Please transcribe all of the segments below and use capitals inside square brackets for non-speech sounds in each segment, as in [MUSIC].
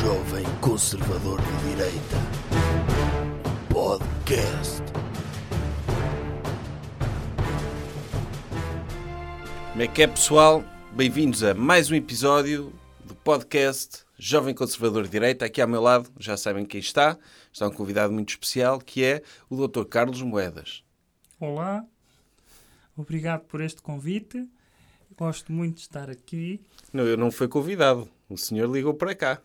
Jovem Conservador de Direita. Podcast. Como é que é, pessoal? Bem-vindos a mais um episódio do podcast Jovem Conservador de Direita. Aqui ao meu lado, já sabem quem está. Está um convidado muito especial, que é o Dr. Carlos Moedas. Olá, obrigado por este convite. Gosto muito de estar aqui. Não, eu não fui convidado. O senhor ligou para cá.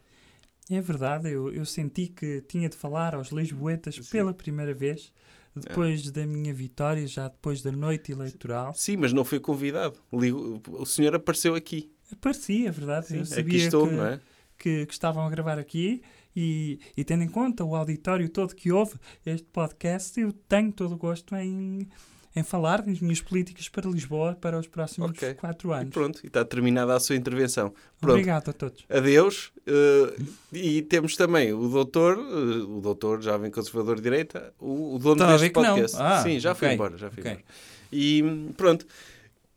É verdade, eu, eu senti que tinha de falar aos Lisboetas pela primeira vez, depois da minha vitória, já depois da noite eleitoral. Sim, mas não foi convidado. Ligo- O senhor apareceu aqui. Aparecia, é verdade. eu Sim, sabia aqui estou, que, não é? que, que estavam a gravar aqui e, e tendo em conta o auditório todo que houve este podcast, eu tenho todo o gosto em, em falar das minhas políticas para Lisboa para os próximos Ok. quatro E anos. pronto, e está terminada a sua intervenção. Pronto, Obrigado a todos. adeus. eh, e temos também o doutor, eh, o doutor jovem conservador de direita, o, o dono Estava a deste podcast. Ah, Sim, já foi ok, embora, já foi ok. embora. E pronto,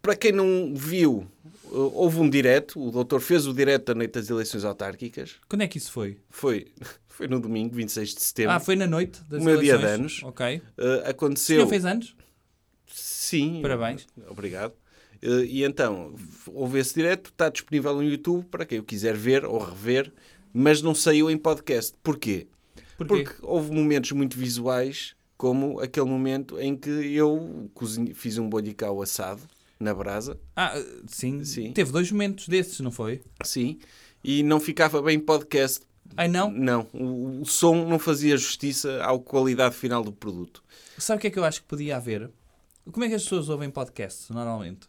para quem não viu, eh, houve um direto, o doutor fez o direto da noite das eleições autárquicas, Quando é que isso foi? foi, [LAUGHS] foi no domingo, 26 de setembro. Ah, foi na noite das O meu dia eleições. de anos. Ok. Eh, O senhor aconteceu... fez anos? Sim. Parabéns. Obrigado. Eh, E então, houve esse direto, está disponível no YouTube para quem o quiser ver ou rever, mas não saiu em podcast. Porquê? Porquê? Porque houve momentos muito visuais, como aquele momento em que eu fiz um bolhicau assado na brasa, Ah, sim. Sim. Teve dois momentos desses, não foi? sim, e não ficava bem em podcast. Ai não? Não, o, o som não fazia justiça à qualidade final do produto. Sabe o que é que eu acho que podia haver? Como é que as pessoas ouvem podcasts, normalmente?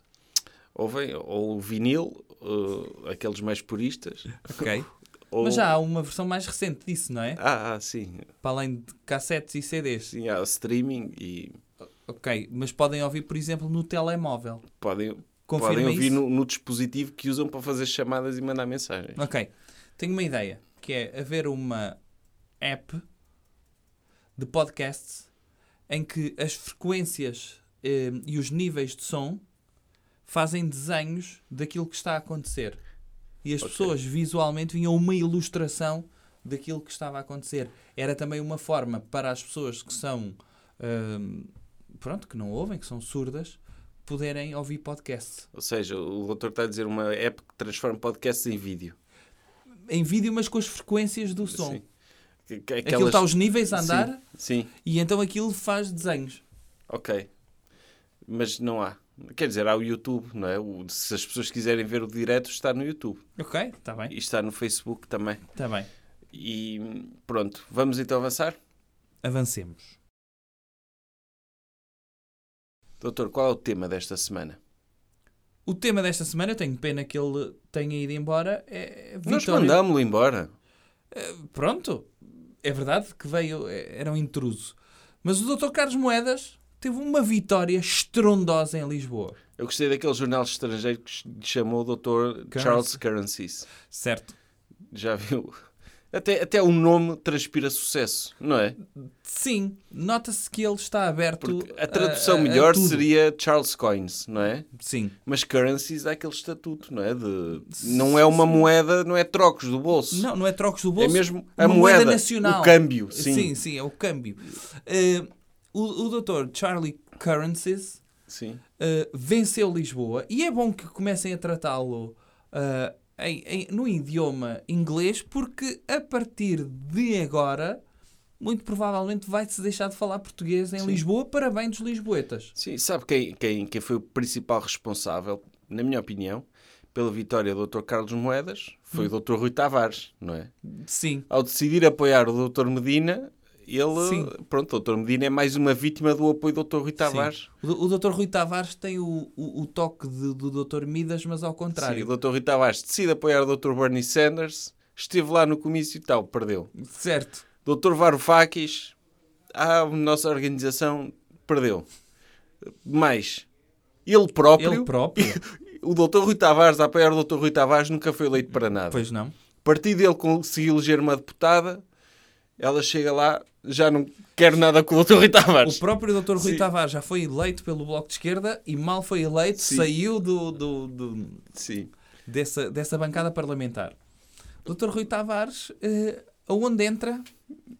Ouvem, ou o vinil, eh, aqueles mais puristas. Ok. [LAUGHS] Ou... Mas já há uma versão mais recente disso, não é? Ah, ah, sim. Para além de cassetes e CDs. Sim, há streaming e Ok. Mas podem ouvir, por exemplo, no telemóvel. podem, Confirma podem ouvir no, no dispositivo que usam para fazer chamadas e mandar mensagens. Ok. Tenho uma ideia, que é haver uma app de podcasts em que as frequências eh, e os níveis de som fazem desenhos daquilo que está a acontecer. E as Ok. pessoas visualmente vinham uma ilustração daquilo que estava a acontecer. Era também uma forma para as pessoas que são hum, pronto, que não ouvem, que são surdas, poderem ouvir podcasts. Ou seja, o doutor está a dizer uma app que transforma podcasts em vídeo. Em vídeo, mas com as frequências do som. Sim. Que- que- Aquilo aquelas- está aos níveis a andar Sim, sim, e então aquilo faz desenhos. ok. Mas não há. Quer dizer, há o YouTube, não é? O- se as pessoas quiserem ver o direto, está no YouTube. Ok, está bem. E está no Facebook também. Está bem. E pronto, vamos então avançar? Avancemos. Doutor, qual é o tema desta semana? O tema desta semana, eu tenho pena que ele tenha ido embora, é Nós Vitória. mandámos-lo embora. Pronto, é verdade que veio, é- era um intruso. Mas o Dr. Carlos Moedas teve uma vitória estrondosa em Lisboa. Eu gostei daquele jornal estrangeiro que lhe chamou o Dr. Charles Currencies. Certo. Já viu? Até, até o nome transpira sucesso, não é? Sim, nota-se que ele está aberto Porque a tradução a- a- a melhor tudo. seria Charles Coins, não é? Sim. Mas currencies dá aquele estatuto, não é? De, não é uma moeda, não é trocos do bolso. Não, não é trocos do bolso. é mesmo a moeda, moeda nacional. o câmbio. Sim, Sim, sim, é o câmbio. Eh, o, o Dr. Charlie Currencies eh, venceu Lisboa e é bom que comecem a tratá-lo em- no idioma inglês porque a partir de agora muito provavelmente vai-se deixar de falar português em Sim. Lisboa para bem dos lisboetas. Sim, sabe quem, quem, quem foi o principal responsável, na minha opinião, pela vitória do Dr. Carlos Moedas? Foi Hum. o Dr. Rui Tavares, não é? Sim, Ao decidir apoiar o Dr. Medina, ele, Sim. pronto, o Dr. Medina é mais uma vítima do apoio do Dr. Rui Tavares. o, o Dr. Rui Tavares tem o, o, o toque de- do Dr. Midas, mas ao contrário. Sim, o Dr. Rui Tavares decide apoiar o Dr. Bernie Sanders, esteve lá no comício e tal, perdeu. Certo. Dr. Varoufakis, a nossa organização perdeu. Mais, ele próprio, Ele próprio. [LAUGHS] o Dr. Rui Tavares, a apoiar o Dr. Rui Tavares, nunca foi eleito para nada. pois não. O partido dele conseguiu eleger uma deputada, ela chega lá, já não quer nada com o Dr. Rui Tavares. O próprio Dr. Rui Sim. Tavares já foi eleito pelo Bloco de Esquerda e mal foi eleito, Sim. saiu do, do- do- Sim. dessa, dessa bancada parlamentar. Dr. Rui Tavares, eh, aonde entra,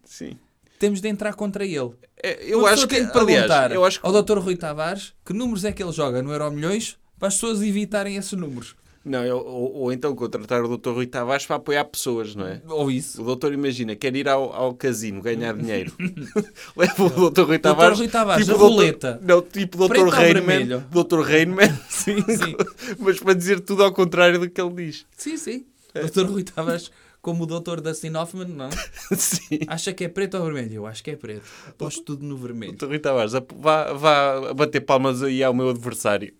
Sim. temos de entrar contra ele. É, eu acho que, aliás, eu acho que ao Dr. Rui Tavares que números é que ele joga no Euro Milhões para as pessoas evitarem esses números. Não, eu- ou, ou então contratar o Dr. Rui Tavares para apoiar pessoas, não é? Ou isso. O doutor, imagina, quer ir ao, ao casino ganhar dinheiro. [LAUGHS] Leva o Dr. Rui Dr. Tavares. Rui Tavares, a o doutor- roleta. Não, tipo Dr. Rainman. Dr. Rainman. Sim, sim. [LAUGHS] mas para dizer tudo ao contrário do que ele diz. Sim, sim. Dr. Rui Tavares, como o doutor da Hoffman, não? [LAUGHS] Sim. Acha que é preto ou vermelho? Eu acho que é preto. Posto tudo no vermelho. Dr. Rui Tavares, vá, vá bater palmas aí ao meu adversário.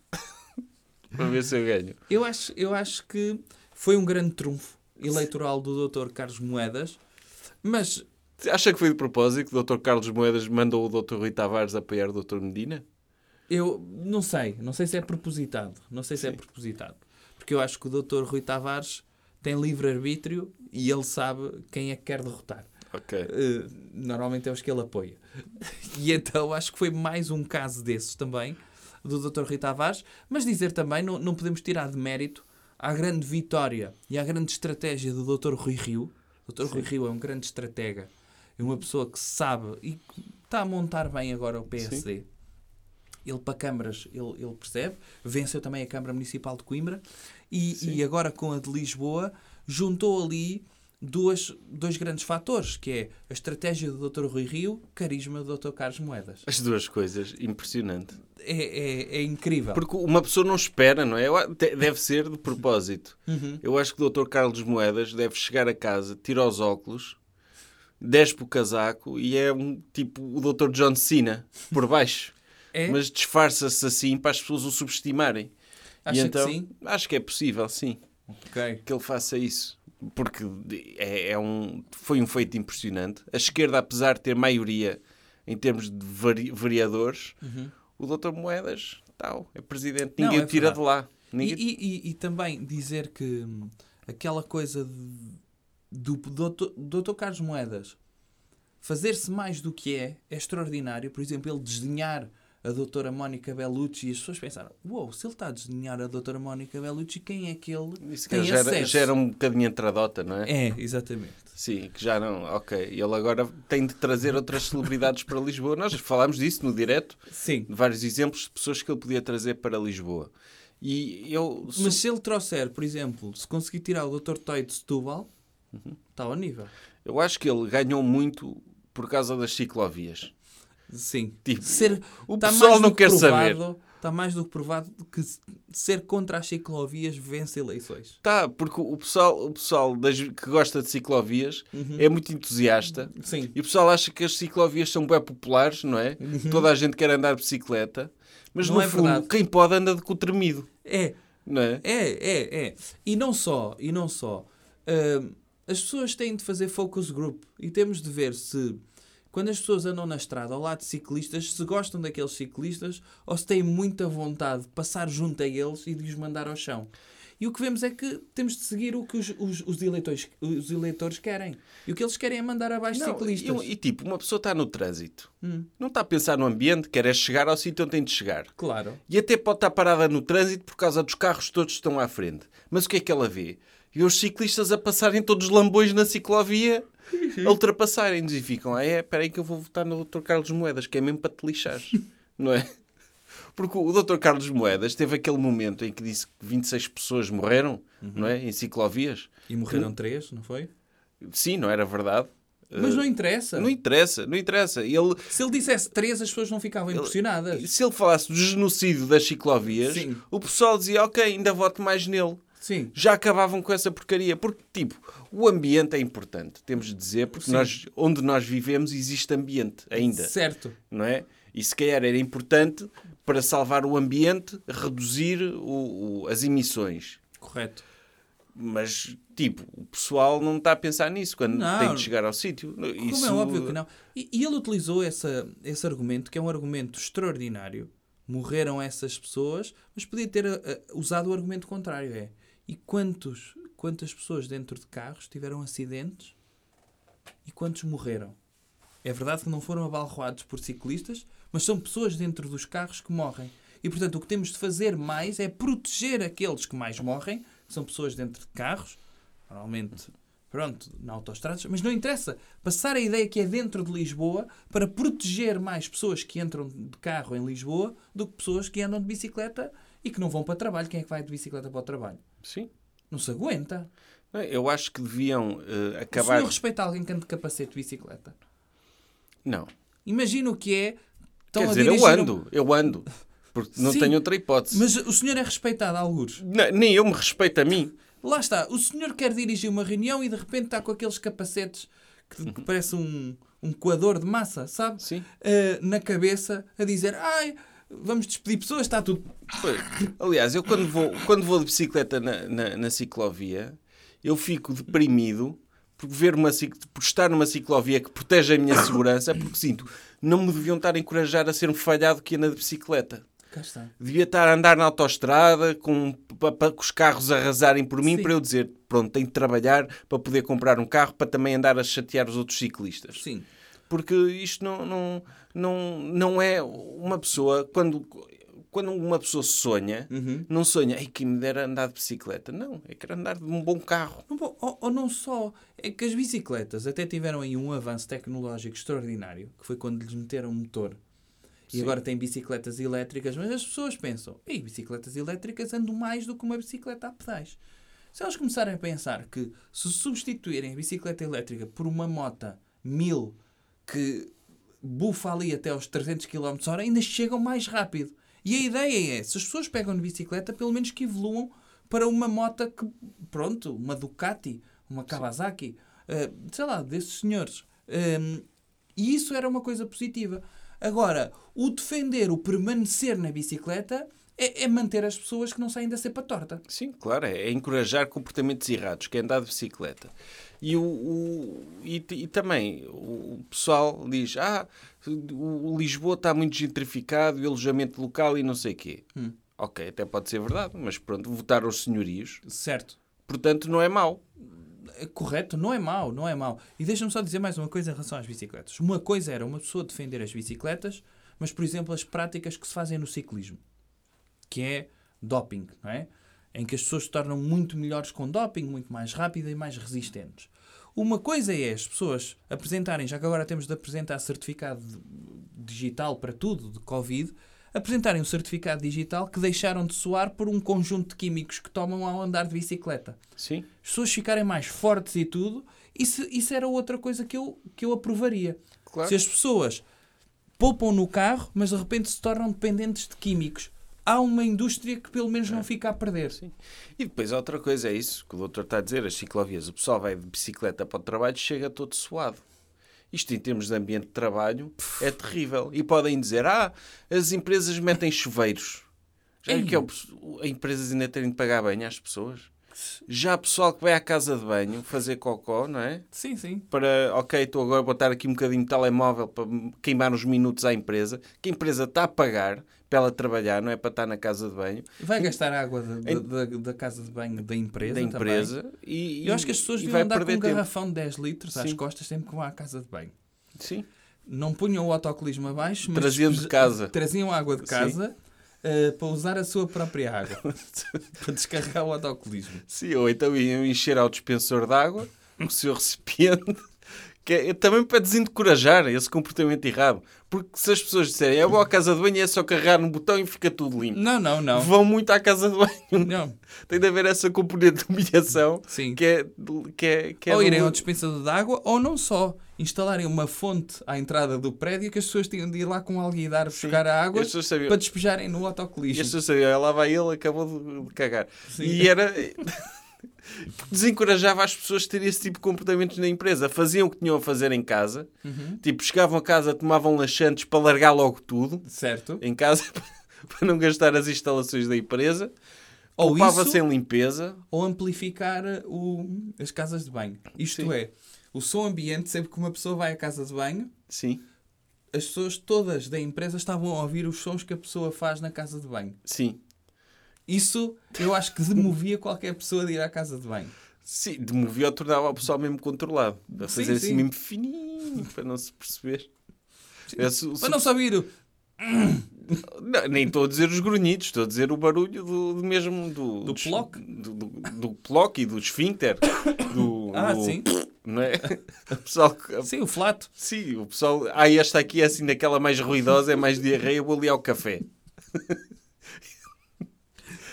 Para ver se eu ganho. Eu acho, eu acho que foi um grande trunfo eleitoral do Dr. Carlos Moedas, mas Acha que foi de propósito que o Dr. Carlos Moedas mandou o Dr. Rui Tavares apoiar o Dr. Medina? eu não sei. Não sei se é propositado. Não sei se é Sim. propositado. Porque eu acho que o Dr. Rui Tavares tem livre-arbítrio e ele sabe quem é que quer derrotar. Ok. Eh, normalmente é os que ele apoia. [LAUGHS] E então acho que foi mais um caso desses também, do Dr. Rui Tavares. Mas dizer também, não, não podemos tirar de mérito à grande vitória e à grande estratégia do Dr. Rui Rio. O Dr. Rui Rio é um grande estratega, é uma pessoa que sabe e que está a montar bem agora o PSD. Ele para câmaras, ele, ele percebe. Venceu também a Câmara Municipal de Coimbra. E, e agora com a de Lisboa, juntou ali duas, dois grandes fatores, que é a estratégia do Dr. Rui Rio, carisma do Dr. Carlos Moedas. As duas coisas, impressionante. É, é, é incrível. Porque uma pessoa não espera, não é? Deve ser de propósito. Uhum. Eu acho que o Dr. Carlos Moedas deve chegar a casa, tira os óculos, despe o casaco e é um tipo o Dr. John Cena por baixo. É? Mas disfarça-se assim para as pessoas o subestimarem. Acha e que então, sim? Acho que é possível, sim, Ok. que ele faça isso. Porque é, é um, foi um feito impressionante. A esquerda, apesar de ter maioria em termos de vari- vereadores, o Dr. Moedas, tal, é presidente. Não, Ninguém é o tira de lá. E, Ninguém... e- e- e também dizer que hum, aquela coisa de- do Dr. Dr. Carlos Moedas fazer-se mais do que é, é extraordinário. Por exemplo, ele desdenhar a doutora Mónica Bellucci e as pessoas pensaram, uou, se ele está a desdenhar a doutora Mónica Bellucci, quem é que ele Isso tem que já, era, acesso? já era um bocadinho entradota, não é? É, exatamente. Sim, que já não. Ok. Ele agora tem de trazer outras celebridades para Lisboa. Nós falámos disso no direto, Sim. vários exemplos de pessoas que ele podia trazer para Lisboa. E eu. Mas se ele trouxer, por exemplo, se conseguir tirar o Dr. Toy de Setúbal, Uhum. está ao nível. Eu acho que ele ganhou muito por causa das ciclovias. Sim. Tipo, Ser, o tá pessoal não que quer provado- saber. Está mais do que provado que ser contra as ciclovias vence eleições. Tá, porque o pessoal, o pessoal das- que gosta de ciclovias é muito entusiasta. Sim. E o pessoal acha que as ciclovias são bem populares, não é? Toda a gente quer andar de bicicleta. Mas Não no é fundo, verdade. quem pode anda de com tremido, É, não é? é, é, é. E não só, e não só. Hum, as pessoas têm de fazer focus group e temos de ver se quando as pessoas andam na estrada ao lado de ciclistas, se gostam daqueles ciclistas ou se têm muita vontade de passar junto a eles e de os mandar ao chão. E o que vemos é que temos de seguir o que os, os, os eleitores, os eleitores querem. E o que eles querem é mandar abaixo Não, ciclistas. E, e, tipo, uma pessoa está no trânsito, Hum, não está a pensar no ambiente, quer é chegar ao sítio onde tem de chegar. claro. E até pode estar parada no trânsito por causa dos carros todos que estão à frente. Mas o que é que ela vê? Vê os ciclistas a passarem todos lambões na ciclovia, [LAUGHS] a ultrapassarem-nos e ficam, ah é, espera aí que eu vou votar no Dr. Carlos Moedas, que é mesmo para te lixar. [LAUGHS] não é? Porque o Dr. Carlos Moedas teve aquele momento em que disse que 26 pessoas morreram, não é? Em ciclovias. E morreram três, não foi? Sim, não era verdade. Mas Eh, não interessa. Não interessa, não interessa. Ele, Se ele dissesse três, as pessoas não ficavam impressionadas. se ele falasse do genocídio das ciclovias, Sim. o pessoal dizia, ok, ainda voto mais nele. Sim. Já acabavam com essa porcaria. Porque, tipo, o ambiente é importante, temos de dizer, porque Sim. nós, onde nós vivemos existe ambiente ainda, Certo. não é? E se calhar era importante, para salvar o ambiente, reduzir o- o- as emissões. Correto. Mas, tipo, o pessoal não está a pensar nisso quando Não. tem de chegar ao sítio. Como Isso- é óbvio que não. E, e ele utilizou essa, esse argumento, que é um argumento extraordinário. Morreram essas pessoas, mas podia ter ah, usado o argumento contrário. É, e quantos, quantas pessoas dentro de carros tiveram acidentes e quantos morreram? É verdade que não foram abalroados por ciclistas, mas são pessoas dentro dos carros que morrem. E, portanto, o que temos de fazer mais é proteger aqueles que mais morrem, que são pessoas dentro de carros, normalmente pronto, na autoestradas, mas não interessa. Passar a ideia que é dentro de Lisboa para proteger mais pessoas que entram de carro em Lisboa do que pessoas que andam de bicicleta e que não vão para o trabalho. Quem é que vai de bicicleta para o trabalho? Sim. Não se aguenta. Eu acho que deviam eh, O acabar. senhor respeita alguém que anda de capacete de bicicleta? Não. Imagina o que é. Estão Quer a dizer, eu um- ando, eu ando. Porque não Sim. tenho outra hipótese. Mas o senhor é respeitado, algures. Não, nem eu me respeito a mim. Lá está, o senhor quer dirigir uma reunião e de repente está com aqueles capacetes que, que parece um, um coador de massa, sabe? Sim. Eh, na cabeça a dizer: ai, vamos despedir pessoas, está tudo. Aliás, eu quando vou, quando vou de bicicleta na, na, na ciclovia, eu fico deprimido por, ver uma, por estar numa ciclovia que protege a minha segurança, porque sinto, não me deviam estar a encorajar a ser um falhado que anda de bicicleta. Cá está. Devia estar a andar na autoestrada com, com os carros a arrasarem por mim Sim. para eu dizer, pronto, tenho de trabalhar para poder comprar um carro para também andar a chatear os outros ciclistas. Sim. Porque isto não, não, não, não é uma pessoa. Quando, quando uma pessoa sonha, Uhum. não sonha, ei, quem me dera andar de bicicleta. Não, é querer andar de um bom carro. Ou, ou não só, é que as bicicletas até tiveram aí um avanço tecnológico extraordinário, que foi quando lhes meteram um motor. E Sim. agora tem bicicletas elétricas, mas as pessoas pensam, ei, bicicletas elétricas andam mais do que uma bicicleta a pedais. Se elas começarem a pensar que se substituírem a bicicleta elétrica por uma mota 1000 que bufa ali até aos 300 km hora, ainda chegam mais rápido. E a ideia é, se as pessoas pegam de bicicleta, pelo menos que evoluam para uma moto que, pronto, uma Ducati, uma Kawasaki, eh, sei lá, desses senhores. Ehm, e isso era uma coisa positiva. Agora, o defender, o permanecer na bicicleta é, é manter as pessoas que não saem da cepa torta. Sim, claro, é, é encorajar comportamentos errados, que é andar de bicicleta. E, o, o- e, e também o pessoal diz: ah, o, o Lisboa está muito gentrificado, o alojamento local e não sei o quê. Hum. Ok, até pode ser verdade, mas pronto, votaram os senhorios, Certo. portanto não é mau. É correto, não é mau, não é mau. E deixa-me só dizer mais uma coisa em relação às bicicletas. Uma coisa era uma pessoa defender as bicicletas, mas, por exemplo, as práticas que se fazem no ciclismo, que é doping, não é? Em que as pessoas se tornam muito melhores com doping, muito mais rápidas e mais resistentes. Uma coisa é as pessoas apresentarem, já que agora temos de apresentar certificado digital para tudo, de Covid, apresentarem um certificado digital que deixaram de soar por um conjunto de químicos que tomam ao andar de bicicleta Sim, as pessoas ficarem mais fortes e tudo, isso, isso era outra coisa que eu, que eu aprovaria. claro. Se as pessoas poupam no carro, mas de repente se tornam dependentes de químicos, há uma indústria que pelo menos não fica a perder. Sim. E depois outra coisa é isso que o doutor está a dizer, as ciclovias. O pessoal vai de bicicleta para o trabalho e chega todo suado. Isto em termos de ambiente de trabalho é terrível. E podem dizer, ah, as empresas metem chuveiros. Já viu que é o, a empresas ainda terem de pagar banho às pessoas? Já há pessoal que vai à casa de banho fazer cocó, não é? Sim, sim. Para, ok, estou agora a botar aqui um bocadinho de telemóvel para queimar uns minutos à empresa, que a empresa está a pagar para ela trabalhar, não é para estar na casa de banho Vai gastar água da- da- Em- da, casa de banho da empresa. da empresa. E, Eu acho que as pessoas e deviam andar com um tempo. garrafão de 10 litros às Sim. costas sempre que vão à casa de banho. Sim. Não punham o autocolismo abaixo, mas Traziam de casa. Traziam água de Sim. casa eh, para usar a sua própria água. [LAUGHS] para descarregar o autocolismo. Sim, ou então iam encher ao dispensor de água o seu recipiente, que é também para desencorajar esse comportamento errado. Porque se as pessoas disserem, eu vou à casa de banho é só carregar no botão e fica tudo limpo. Não, não, não. Vão muito à casa de banho. Não, [LAUGHS] Tem de haver essa componente de humilhação sim. que é, que é, que é ou irem ao dispensador de água, ou não só. Instalarem uma fonte à entrada do prédio que as pessoas tinham de ir lá com alguidar Sim. buscar a água para despejarem no E as pessoas sabiam, lá vai ele, acabou de, de cagar. Sim. E era. [LAUGHS] [LAUGHS] Desencorajava as pessoas a terem esse tipo de comportamentos na empresa. Faziam o que tinham a fazer em casa. Uhum. Tipo, chegavam a casa, tomavam laxantes para largar logo tudo Certo. em casa [LAUGHS] para não gastar as instalações da empresa. Ou isso, em limpeza. ou amplificar o, as casas de banho. Isto Sim. é, o som ambiente, sempre que uma pessoa vai à casa de banho, Sim, as pessoas todas da empresa estavam a ouvir os sons que a pessoa faz na casa de banho. sim. Isso eu acho que demovia qualquer pessoa de ir à casa de banho. Sim, de movia tornava o pessoal mesmo controlado. A Sim, fazer assim sim. mesmo fininho, para não se perceber. Esse- o- Para não saber o. Não, nem estou a dizer os grunhidos, estou a dizer o barulho do, do mesmo do, Do ploc? do, do, do ploc e do esfíncter, do, [COUGHS] Ah, o- sim. [COUGHS] Não é? O pessoal, Sim, o flato. sim, o pessoal. Ah, esta aqui é assim daquela mais ruidosa, é mais diarreia, vou ali ao café.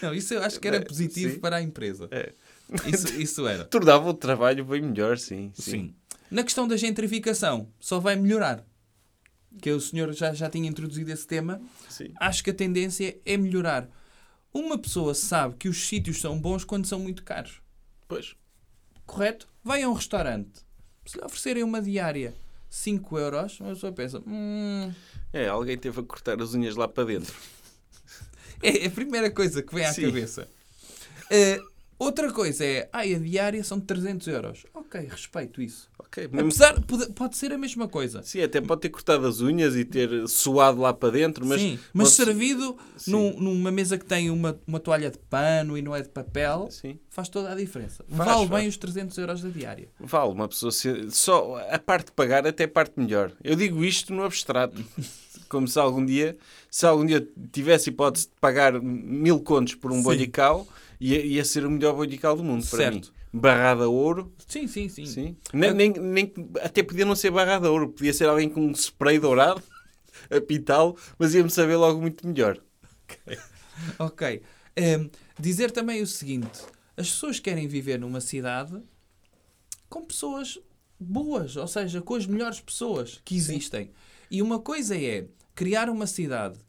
Não, isso eu acho que era É, positivo sim. para a empresa. É. Isso, isso era. [LAUGHS] Tornava o trabalho bem melhor, sim. Sim. Na questão da gentrificação, só vai melhorar. Que o senhor já, já tinha introduzido esse tema. Sim. Acho que a tendência é melhorar. Uma pessoa sabe que os sítios são bons quando são muito caros. Pois. Correto? Vai a um restaurante. Se lhe oferecerem uma diária 5 euros, uma pessoa pensa... Hum, É, alguém teve a cortar as unhas lá para dentro. É a primeira coisa que vem à Sim. cabeça. Eh, outra coisa é... Ai, a diária são 300 euros. Ok, respeito isso. Ok, mesmo Apesar, pode, pode ser a mesma coisa. Sim, até pode ter cortado as unhas e ter suado lá para dentro, mas, Sim, mas pode- servido Sim. num- numa mesa que tem uma, uma toalha de pano e não é de papel, Sim. faz toda a diferença. Faz, vale faz. bem os 300 euros da diária. Vale, uma pessoa se- só a parte de pagar até a parte melhor. Eu digo isto no abstrato. [LAUGHS] Como se algum dia, se algum dia tivesse hipótese de pagar mil contos por um Sim. bolhical, ia, ia ser o melhor bolhical do mundo para Certo. mim. Barrada a ouro, Sim, sim, sim. sim. Nem, nem, nem- até podia não ser barrada a ouro, podia ser alguém com um spray dourado, [LAUGHS] a pitá-lo, mas ia-me saber logo muito melhor. [LAUGHS] Ok. Ehm, dizer também o seguinte: as pessoas querem viver numa cidade com pessoas boas, ou seja, com as melhores pessoas que existem. E uma coisa é criar uma cidade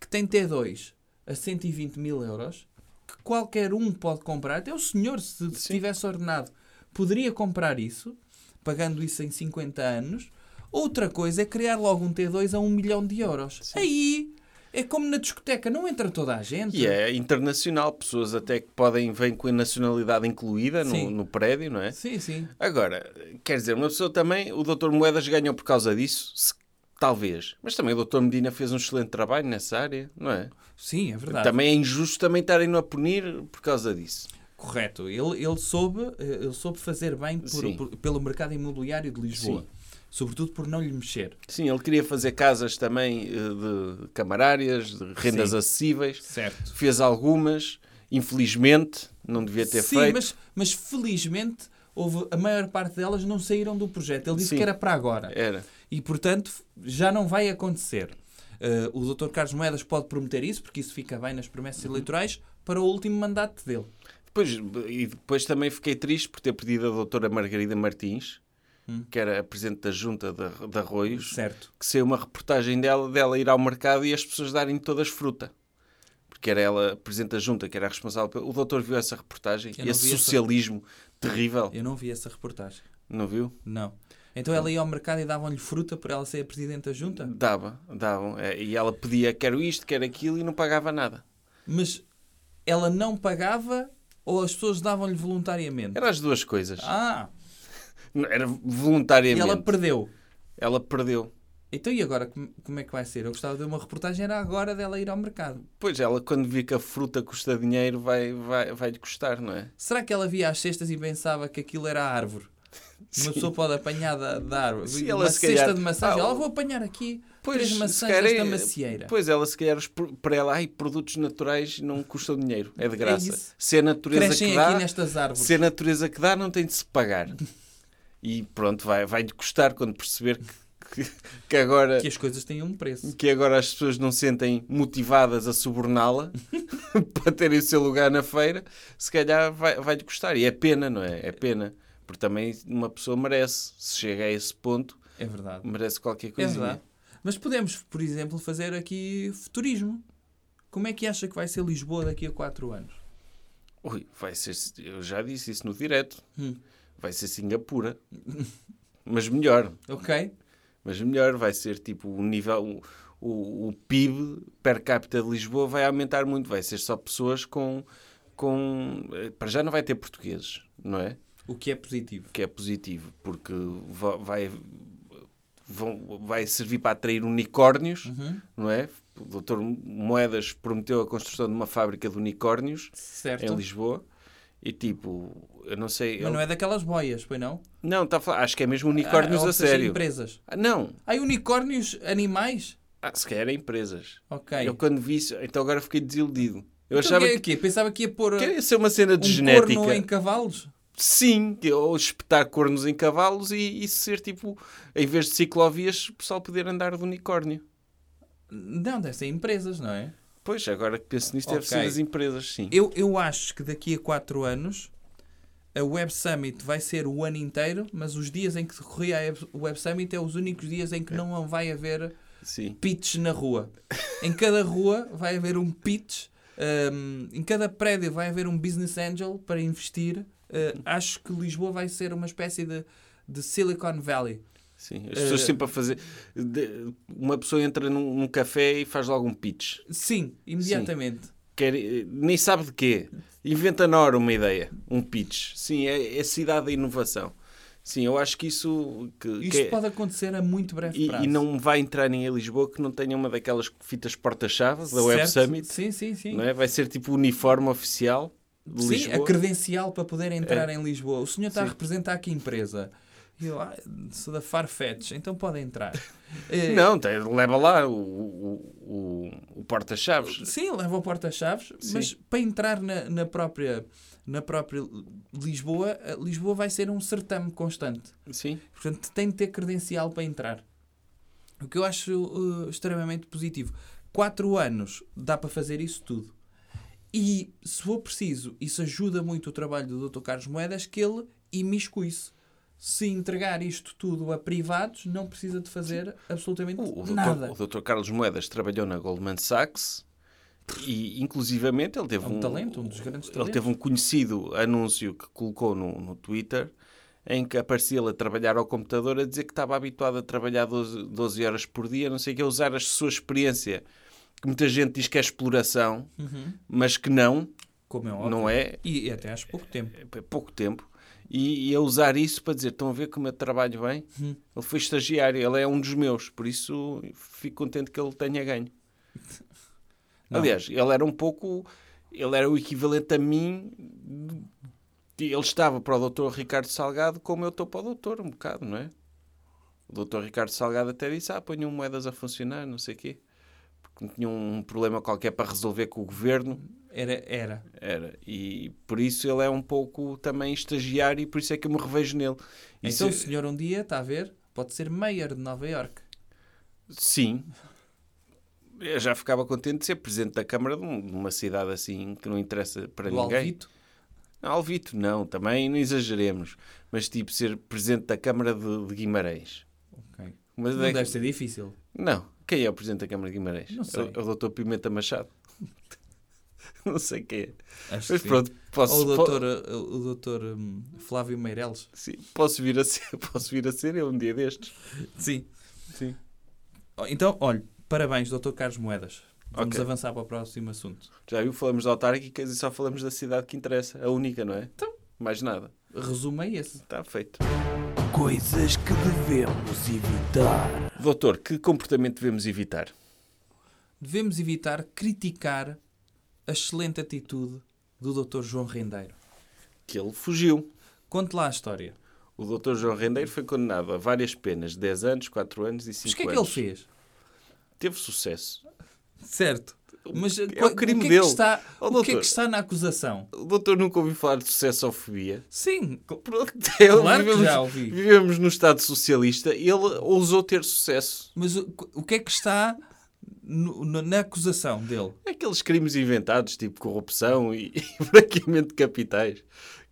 que tem T2 a 120 mil euros, que qualquer um pode comprar, até o senhor, se se tivesse ordenado, poderia comprar isso, pagando isso em 50 anos. Outra coisa é criar logo um T2 a 1 milhão de euros. Aí é como na discoteca, não entra toda a gente. E é internacional, pessoas até que podem, vêm com a nacionalidade incluída no, Sim. no prédio, não é? Sim, sim. Agora, quer dizer, uma pessoa também, o Dr. Moedas ganhou por causa disso, Se- talvez. Mas também o Dr. Medina fez um excelente trabalho nessa área, não é? Sim, é verdade. Também é injusto também estarem-no a punir por causa disso. Correto. Ele, ele, soube, eh, ele soube fazer bem por- Sim. por- pelo mercado imobiliário de Lisboa. Sim. Sobretudo por não lhe mexer. Sim, ele queria fazer casas também eh, de camarárias, de rendas Sim. acessíveis. Certo. Fez algumas, infelizmente, não devia ter Sim, feito. mas, mas felizmente houve, a maior parte delas não saíram do projeto. Ele disse Sim. que era para agora. Era. E, portanto, já não vai acontecer. Eh, o Dr. Carlos Moedas pode prometer isso, porque isso fica bem nas promessas Uhum. eleitorais, para o último mandato dele. Depois, e depois também fiquei triste por ter perdido a doutora Margarida Martins, Hum. que era a Presidente da Junta de, de Arroios, Certo. que saiu uma reportagem dela, dela ir ao mercado e as pessoas darem todas fruta. Porque era ela, a Presidente da Junta, que era a responsável. pelo- O doutor viu essa reportagem? Esse vi essa- socialismo terrível. Eu não vi essa reportagem. Não viu? Não. Então ela ia ao mercado e davam-lhe fruta por ela ser a Presidente da Junta? Dava, davam. É, E ela pedia quero isto, quero aquilo e não pagava nada. Mas ela não pagava ou as pessoas davam-lhe voluntariamente? Eram as duas coisas. Ah, Era e voluntariamente. ela perdeu. Ela perdeu. Então e agora como é que vai ser? Eu gostava de uma reportagem, era agora dela ir ao mercado. Pois ela, quando vê que a fruta custa dinheiro, vai, vai, vai-lhe custar, não é? Será que ela via as cestas e pensava que aquilo era a árvore? Uma pessoa pode apanhar da, da árvore. Sim, uma se cesta calhar- de maçãs. Ah, ela vou apanhar aqui Pois, três se maçãs calhar desta é- macieira. Pois ela, se calhar, para ela, ai, produtos naturais não custam dinheiro, é de graça. isso. se é a natureza Crescem que aqui dá, nestas árvores. se é a natureza que dá, não tem de se pagar. E pronto, vai, vai-lhe custar quando perceber que, que, agora, Que as coisas têm um preço. que agora as pessoas não se sentem motivadas a suborná-la [LAUGHS] para terem o seu lugar na feira, se calhar vai- vai-lhe custar. E é pena, não é? É pena. Porque também uma pessoa merece, se chega a esse ponto, É verdade. merece qualquer É coisa. verdade. Mas podemos, por exemplo, fazer aqui futurismo. Como é que acha que vai ser Lisboa daqui a 4 anos? Ui, vai ser. Eu já disse isso no direto. Hum. Vai ser Singapura. [LAUGHS] Mas melhor. Ok? Mas melhor. Vai ser tipo o nível. O, o, o PIB per capita de Lisboa vai aumentar muito. Vai ser só pessoas com. com eh, para já não vai ter portugueses, não é? O que é positivo. Que é positivo. Porque va- vai. Vão, vai servir para atrair unicórnios, Uhum. não é? O Dr. Moedas prometeu a construção de uma fábrica de unicórnios Certo. em Lisboa. E tipo, eu não sei. Mas ele- não é daquelas boias, pois não? Não, está a falar. Acho que é mesmo unicórnios Ah, a sério. empresas. Ah, não, Há unicórnios animais? ah, se calhar é empresas. Ok. Eu quando vi isso, então agora fiquei desiludido. Eu Então, achava que, que, que Pensava que ia pôr que ia ser uma cena de um genética. corno em cavalos? Sim, ou espetar cornos em cavalos e, e ser tipo, em vez de ciclovias, o pessoal poder andar de unicórnio. Não, deve ser empresas, não é? Pois, agora que penso nisto, deve Ok. ser as empresas, sim. Eu, eu acho que daqui a 4 anos a Web Summit vai ser o ano inteiro, mas os dias em que decorria a Web- Web Summit é os únicos dias em que não vai haver Sim. pitch na rua. Em cada rua vai haver um pitch, um, em cada prédio vai haver um business angel para investir. Uh, acho que Lisboa vai ser uma espécie de, de Silicon Valley. Sim, as pessoas Eh, sempre a fazer. de- Uma pessoa entra num, num café e faz logo um pitch. Sim, imediatamente. Quer, eh, nem sabe de quê. Inventa na hora uma ideia, um pitch. Sim, é, é a cidade da inovação. Sim, eu acho que isso. Que, Isto que é- pode acontecer a muito breve e, prazo. e não vai entrar ninguém em Lisboa que não tenha uma daquelas fitas porta-chave da Web? Summit. Sim, sim, sim. Não é? Vai ser tipo o uniforme oficial Sim, a credencial para poder entrar É. em Lisboa. O senhor está a Sim. representar que empresa? E eu, ah, sou da Farfetch, então pode entrar. [LAUGHS] Eh, Não, tem- leva lá o, o, o, o porta-chaves. Sim, leva o porta-chaves, mas para entrar na, na própria, na própria Lisboa, eh, Lisboa vai ser um certame constante. Sim. Portanto, tem de ter credencial para entrar. O que eu acho eh, extremamente positivo. Quatro anos dá para fazer isso tudo. E, se for preciso, isso ajuda muito o trabalho do Dr. Carlos Moedas, que ele imiscui-se. Se entregar isto tudo a privados, não precisa de fazer absolutamente O, o, nada. o Dr. Carlos Moedas trabalhou na Goldman Sachs e, inclusivamente, ele teve É um talento, um dos grandes Ele talentos. teve um conhecido anúncio que colocou no, no Twitter em que aparecia ele a trabalhar ao computador a dizer que estava habituado a trabalhar 12, 12 horas por dia, não sei o que, a usar a sua experiência, que muita gente diz que é exploração, Uhum. mas que não, Como é óbvio. não é, E até acho pouco tempo. é pouco tempo, e, e a usar isso para dizer, estão a ver como eu trabalho bem? Uhum. Ele foi estagiário, ele é um dos meus, por isso fico contente que ele tenha ganho. [LAUGHS] Não. Aliás, ele era um pouco. Ele era o equivalente a mim. Ele estava para o Dr. Ricardo Salgado como eu estou para o doutor, um bocado, não é? O Dr. Ricardo Salgado até disse: Ah, ponham moedas a funcionar, não sei o quê. Porque tinha um problema qualquer para resolver com o governo. Era, era. Era. E por isso ele é um pouco também estagiário e por isso é que eu me revejo nele. Isso- Então o senhor um dia, está a ver, pode ser mayor de Nova York. Sim. Eu já ficava contente de ser presidente da Câmara de um- uma cidade assim que não interessa para Do ninguém. Alvito. Não, Alvito, não, também não exageremos. Mas tipo, ser presidente da Câmara de, de Guimarães. Mas Não é que- deve ser difícil. Não, quem é o presidente da Câmara de Guimarães? Não sei. É o, é o doutor Pimenta Machado. [LAUGHS] não sei quem é. Acho Mas pronto, posso, Ou o doutor, uh, o doutor hum, Flávio Meireles. sim, posso, vir a ser, [LAUGHS] posso vir a ser eu um dia destes. Sim. Sim. Então, olha, parabéns, doutor Carlos Moedas. Vamos Ok. avançar para o próximo assunto. Já viu? Falamos de autárquicas e só falamos da cidade que interessa. A única, não é? Então. Mais nada. Resumo é esse. Está feito. Coisas que devemos evitar. Doutor, que comportamento devemos evitar? Devemos evitar criticar a excelente atitude do doutor João Rendeiro. Que ele fugiu. Conte lá a história. O doutor João Rendeiro foi condenado a várias penas, 10 anos, 4 anos e 5 Mas o que é que anos. ele fez? Teve sucesso. Certo. Mas É qual- o crime que é que dele. está, Ó, o que é que está na acusação? O doutor nunca ouviu falar de sucessofobia. Sim, Pronto, Claro que vivemos, já ouvi. vivemos no Estado Socialista e ele ousou ter sucesso. mas o, o que é que está no- no- na acusação dele? Aqueles crimes inventados, tipo corrupção e, [LAUGHS] e branqueamento de capitais.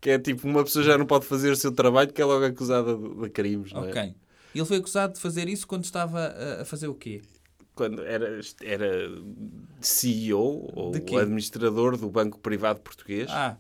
Que é tipo, uma pessoa já não pode fazer o seu trabalho que é logo acusada de, de crimes, não é? Ok. Ele foi acusado de fazer isso quando estava a fazer o quê? Quando era, era CEO ou administrador do Banco Privado Português. Ah.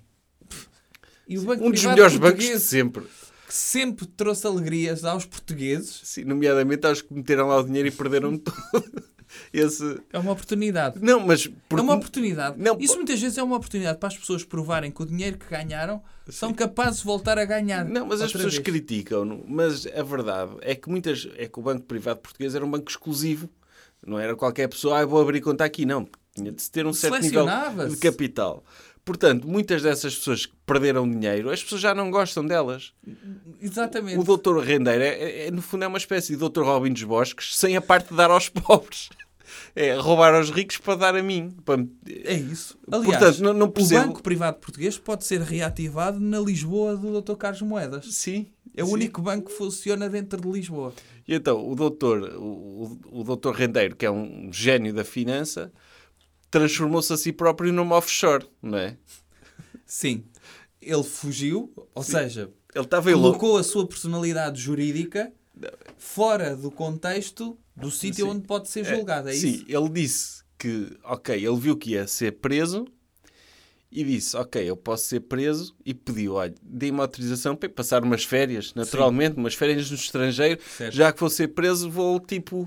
E o Banco um dos melhores bancos de sempre. que sempre trouxe alegrias aos portugueses, Sim, nomeadamente aos que meteram lá o dinheiro e perderam [LAUGHS] tudo. Esse... é uma oportunidade. Não, mas... É porque- uma oportunidade. Não, Isso muitas vezes é uma oportunidade para as pessoas provarem que o dinheiro que ganharam são capazes de voltar a ganhar. Não, mas as pessoas criticam-no. Mas a verdade é que muitas é que o Banco Privado Português era um banco exclusivo. Não era qualquer pessoa, ah, vou abrir conta aqui. Não, tinha de se ter um certo nível de capital. Portanto, muitas dessas pessoas que perderam dinheiro, as pessoas já não gostam delas. Exatamente. O doutor Rendeiro, é- é, no fundo, é uma espécie de doutor Robin dos Bosques, sem a parte de dar aos [LAUGHS] pobres. É roubar aos ricos para dar a mim. Para É isso. Aliás, Portanto, não, não o percebo. Banco Privado Português pode ser reativado na Lisboa do Dr. Carlos Moedas. Sim. É o sim. único banco que funciona dentro de Lisboa. E então, o doutor, o, o, o doutor Rendeiro, que é um gênio da finança, transformou-se a si próprio numa offshore, não é? Sim. Ele fugiu, ou seja, Ele aí louco. colocou a sua personalidade jurídica fora do contexto do sítio Sim. onde pode ser julgado. É Sim, isso? ele disse que, ok, ele viu que ia ser preso e disse, ok, eu posso ser preso e pediu, olha, dê-me autorização para passar umas férias, naturalmente, umas férias no estrangeiro, Certo. já que vou ser preso vou, tipo,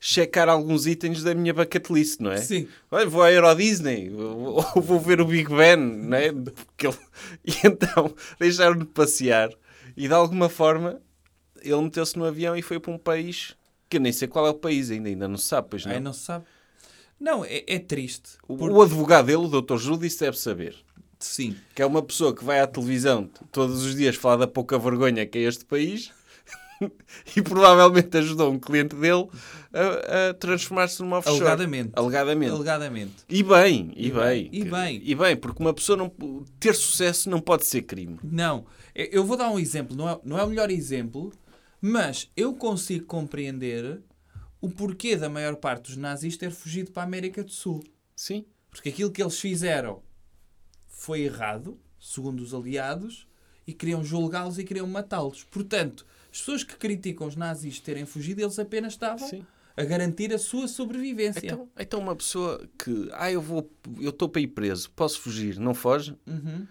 checar alguns itens da minha bucket list, não é? Sim. Olha, vou à Euro Disney, ou [LAUGHS] ou vou ver o Big Ben, não é? Ele- [LAUGHS] E então deixaram-no de passear e de alguma forma ele meteu-se no avião e foi para um país que eu nem sei qual é o país ainda, ainda não se sabe, pois não. Aí não se sabe. Não, é, é triste. O, Porque- o advogado dele, o Dr. Disse deve saber. Sim. Que é uma pessoa que vai à televisão todos os dias falar da pouca vergonha que é este país [LAUGHS] e provavelmente ajudou um cliente dele a, a transformar-se numa offshore. Alegadamente. Alegadamente. Alegadamente. E bem, e, E bem. bem, e bem. E bem, porque uma pessoa não... Ter sucesso não pode ser crime. Não. Eu eu vou dar um exemplo. Não é, não é o melhor exemplo, mas eu consigo compreender o porquê da maior parte dos nazis ter fugido para a América do Sul. Sim. Porque aquilo que eles fizeram foi errado, segundo os aliados, e queriam julgá-los e queriam matá-los. Portanto, as pessoas que criticam os nazis terem fugido, eles apenas estavam Sim. a garantir a sua sobrevivência. Então, então uma pessoa que... Ah, eu vou... Eu estou para ir preso. Posso fugir? Não foge? Uhum.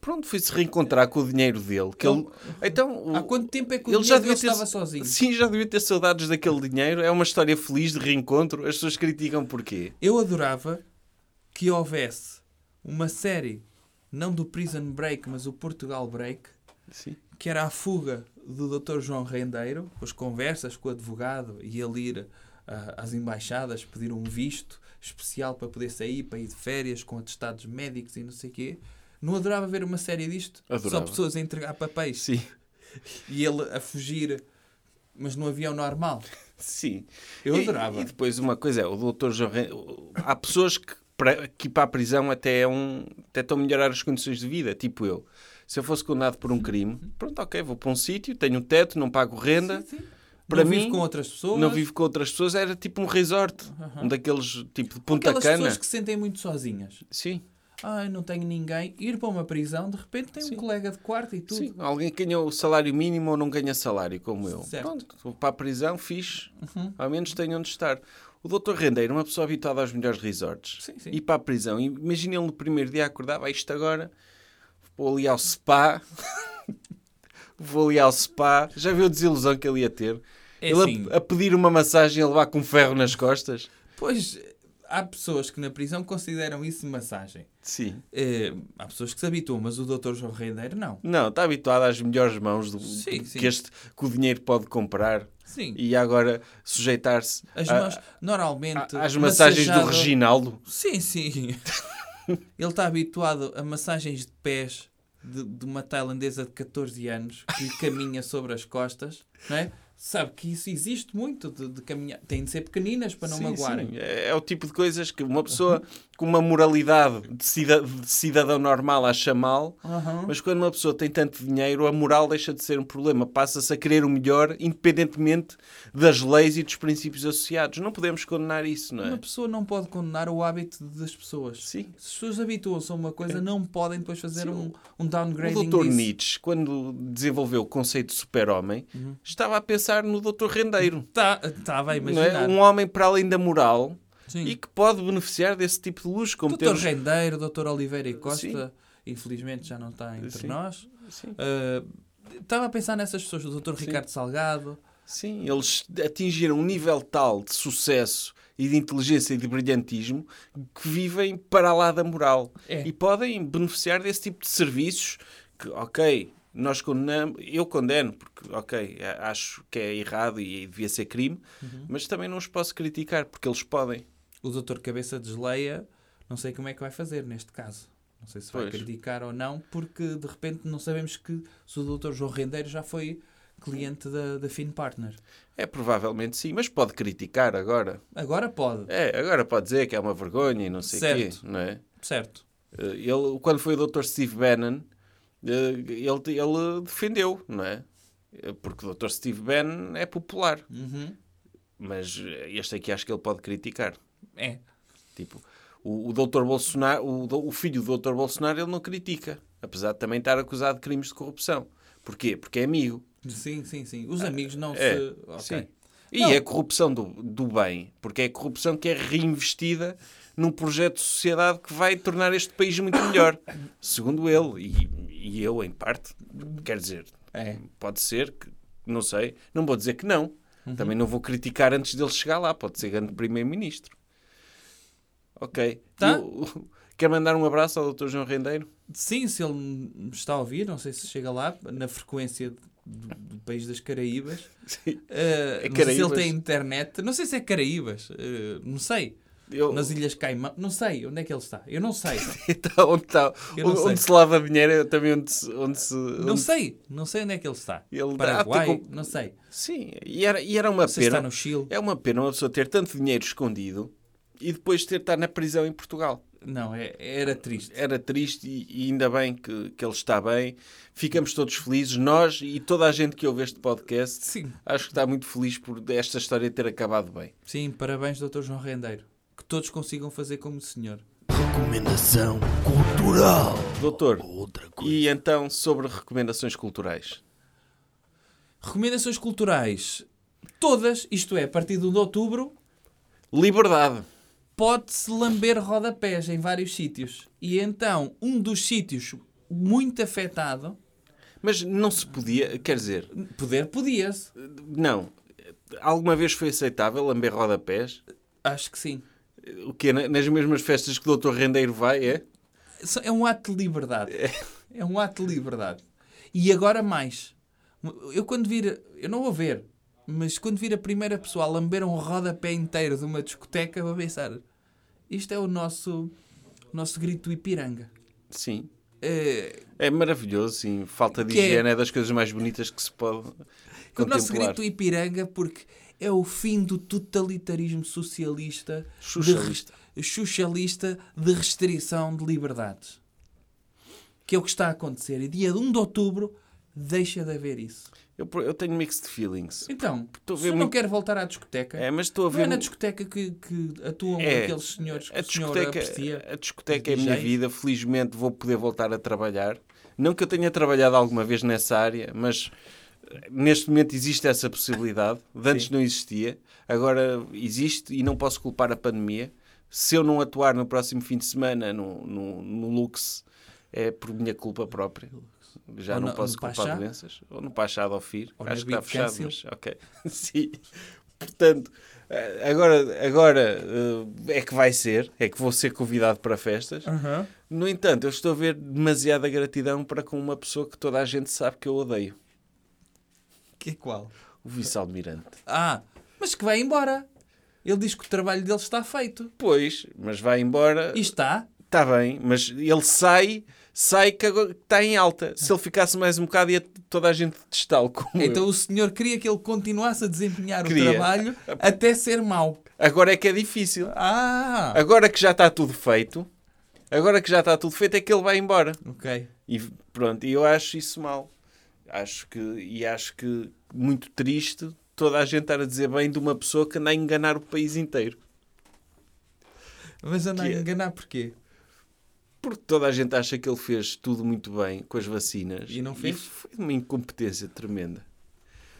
Pronto, foi-se reencontrar com o dinheiro dele. Que ele... Então... o- Há quanto tempo é que o Ele já devia ter- estava sozinho? Sim, já devia ter saudades daquele dinheiro. É uma história feliz de reencontro. As pessoas criticam porquê. Eu adorava que houvesse uma série, não do Prison Break, mas o Portugal Break, Sim. que era a fuga do Dr. João Rendeiro, as conversas com o advogado e ele ir ah, às embaixadas pedir um visto especial para poder sair, para ir de férias com atestados médicos e não sei o quê. Não adorava ver uma série disto? Só Adorava. pessoas a entregar papéis Sim. [LAUGHS] e ele a fugir, mas no avião normal. Sim. Eu E- adorava. E, depois uma coisa é, o doutor João Ren- Há pessoas que, para, que ir para a prisão até, é um, até estão a melhorar as condições de vida, tipo eu. Se eu fosse condenado por um crime, pronto, ok, vou para um sítio, tenho um teto, não pago renda, Sim, sim. Para não mim, vive com outras pessoas. não vivo com outras pessoas, era tipo um resort, um daqueles tipo de Punta Aquelas Cana. pessoas que se sentem muito sozinhas. Sim, Ai, não tenho ninguém. Ir para uma prisão, de repente tem Sim. um colega de quarto e tudo. sim. Alguém que ganha o salário mínimo ou não ganha salário, como eu. Certo. Pronto, vou para a prisão, fixe, Uhum. ao menos tenho onde estar. O doutor Rendeiro, uma pessoa habituada aos melhores resorts, Sim, sim. ir para a prisão. Imagina ele no primeiro dia acordava, "Ah, isto agora, vou ali ao spa, [LAUGHS] vou ali ao spa. Já viu a desilusão que ele ia ter? É ele a- assim, a, pedir uma massagem e a levar com ferro nas costas? Pois, há pessoas que na prisão consideram isso massagem. Sim. Eh, há pessoas que se habituam, mas o Dr. João Rendeiro não. Não, está habituado às melhores mãos do, Sim, que, sim. este, que o dinheiro pode comprar Sim. e agora sujeitar-se normalmente... a- às massagens do Reginaldo. Sim, sim. [LAUGHS] Ele está habituado a massagens de pés de, de uma tailandesa de 14 anos que lhe caminha sobre as costas, não é? Sabe que isso existe muito de, de caminhar. Têm de ser pequeninas para não Sim, magoarem. sim. É, é o tipo de coisas que uma pessoa com uma moralidade de, cida- de cidadão normal acha mal, Aham. mas quando uma pessoa tem tanto dinheiro, a moral deixa de ser um problema. Passa-se a querer o melhor, independentemente das leis e dos princípios associados. Não podemos condenar isso, não Uma é? pessoa não pode condenar o hábito das pessoas. Sim. Se as pessoas habituam-se a uma coisa, não podem depois fazer Sim, um, um downgrading O Dr. disso. Nietzsche, quando desenvolveu o conceito de super-homem, Uhum. estava a pensar no Dr. Rendeiro. Tá, Estava a Não é? imaginar. Um homem para além da moral Sim. e que pode beneficiar desse tipo de luxo, como Doutor temos... Rendeiro, Doutor Oliveira e Costa, Sim. infelizmente já não está entre Sim. nós. Uh, Estava a pensar nessas pessoas, o Dr. Sim. Ricardo Salgado. Sim, eles atingiram um nível tal de sucesso e de inteligência e de brilhantismo que vivem para lá da moral. É. E podem beneficiar desse tipo de serviços que, ok, nós condenamos, eu condeno, porque, ok, acho que é errado e devia ser crime, Uhum. mas também não os posso criticar, porque eles podem. O Dr. Cabeça desleia, não sei como é que vai fazer neste caso. Não sei se vai Pois. criticar ou não, porque de repente não sabemos que se o Dr. João Rendeiro já foi cliente da, da Fin Partner. É provavelmente sim, mas pode criticar agora. Agora pode. É, agora pode dizer que é uma vergonha e não sei o quê, Certo. não é? Certo. Eh, Ele, quando foi o Dr. Steve Bannon, eh, ele, ele defendeu, não é? Eh, Porque o Dr. Steve Bannon é popular, Uhum. mas este aqui acho que ele pode criticar. É. Tipo, o, o Dr. Bolsonaro, o, o filho do Dr. Bolsonaro, ele não critica, apesar de também estar acusado de crimes de corrupção. Porquê? Porque é amigo. Sim, sim, sim. Os amigos não É, se. Ok. sim. E Não. é corrupção do, do bem, porque é corrupção que é reinvestida num projeto de sociedade que vai tornar este país muito melhor, [COUGHS] segundo ele e, e eu, em parte. Quer dizer, É. pode ser que, não sei, não vou dizer que não. Uhum. Também não vou criticar antes dele chegar lá, pode ser grande primeiro-ministro. Ok. Tá. Eu- [LAUGHS] quer mandar um abraço ao Dr. João Rendeiro? Sim, se ele me está a ouvir, não sei se chega lá, na frequência do, do país das Caraíbas. [LAUGHS] Sim. Eh, É não sei se ele Caraíbas? tem internet. Não sei se é Caraíbas. eh, não sei. Eu, Nas Ilhas Caimão. Não sei onde é que ele está. Eu não sei. [LAUGHS] Então, onde, está, não onde, sei. se lava dinheiro é também onde se. Onde se Não onde- sei. Não sei onde é que ele está. Ele Paraguai. dá- tem Não sei. Sim, e era, e era uma Não pena. está no Chile. É uma pena uma pessoa ter tanto dinheiro escondido e depois ter de estar na prisão em Portugal. Não, é, era triste. Era triste e, e ainda bem que, que ele está bem. Ficamos todos felizes, nós e toda a gente que ouve este podcast. Sim. Acho que está muito feliz por esta história ter acabado bem. Sim, parabéns, Dr. João Rendeiro. Que todos consigam fazer como o senhor. Recomendação cultural. Doutor, Outra coisa. e então sobre recomendações culturais? Recomendações culturais. Todas, isto é, a partir de 1 de outubro, Liberdade. Pode-se lamber rodapés em vários sítios. E então, um dos sítios muito afetado, Mas não se podia, quer dizer, poder podia-se. não. Alguma vez foi aceitável lamber rodapés? Acho que sim. O quê? Na- Nas mesmas festas que o Dr. Rendeiro vai, é? É um ato de liberdade. É um ato de liberdade. E agora mais. Eu quando vir, eu não vou ver, mas quando vir a primeira pessoa a lamber um rodapé inteiro de uma discoteca, vou pensar, isto é o nosso, nosso grito do Ipiranga. Sim. É, É maravilhoso, sim. Falta de é- higiene é... das coisas mais bonitas que se pode o nosso grito do Ipiranga porque é o fim do totalitarismo socialista, Socialista. de, socialista de restrição de liberdades. Que é o que está a acontecer. E dia 1 de outubro deixa de haver isso. Eu, eu tenho mixed feelings. Então, Estou se ver não muito- quer voltar à discoteca, É, mas estou a não é ver... na discoteca que, que atuam É, aqueles senhores que a discoteca, aprecia. a discoteca é a minha vida. Felizmente vou poder voltar a trabalhar. Não que eu tenha trabalhado alguma vez nessa área, mas eh, neste momento existe essa possibilidade. [LAUGHS] De antes Sim. não existia. Agora existe e não posso culpar a pandemia. Se eu não atuar no próximo fim de semana no, no, no Lux, é por minha culpa própria. Já Ou não no- posso no culpar Pachá? doenças. Ou no Pachá de Ofir. Ou Acho que está fechado, Cancel? mas ok. [LAUGHS] Sim. Portanto, eh, agora, agora eh, é que vai ser. É que vou ser convidado para festas. Aham. No entanto, eu estou a ver demasiada gratidão para com uma pessoa que toda a gente sabe que eu odeio. Que é qual? O vice-almirante. Ah, mas que vai embora. Ele diz que o trabalho dele está feito. Pois, mas vai embora. E está. Está bem, mas ele sai, sai que está em alta. Se ele ficasse mais um bocado, ia toda a gente testá-lo Então eu. o senhor queria que ele continuasse a desempenhar Queria. o trabalho até ser mau. Agora é que é difícil. Ah! Agora que já está tudo feito, agora que já está tudo feito, é que ele vai embora. Ok. E pronto, e eu acho isso mal. Acho que, e acho que muito triste toda a gente estar a dizer bem de uma pessoa que anda a enganar o país inteiro. Mas anda a Que é- enganar porquê? Porque toda a gente acha que ele fez tudo muito bem com as vacinas. E não fez? foi uma incompetência tremenda.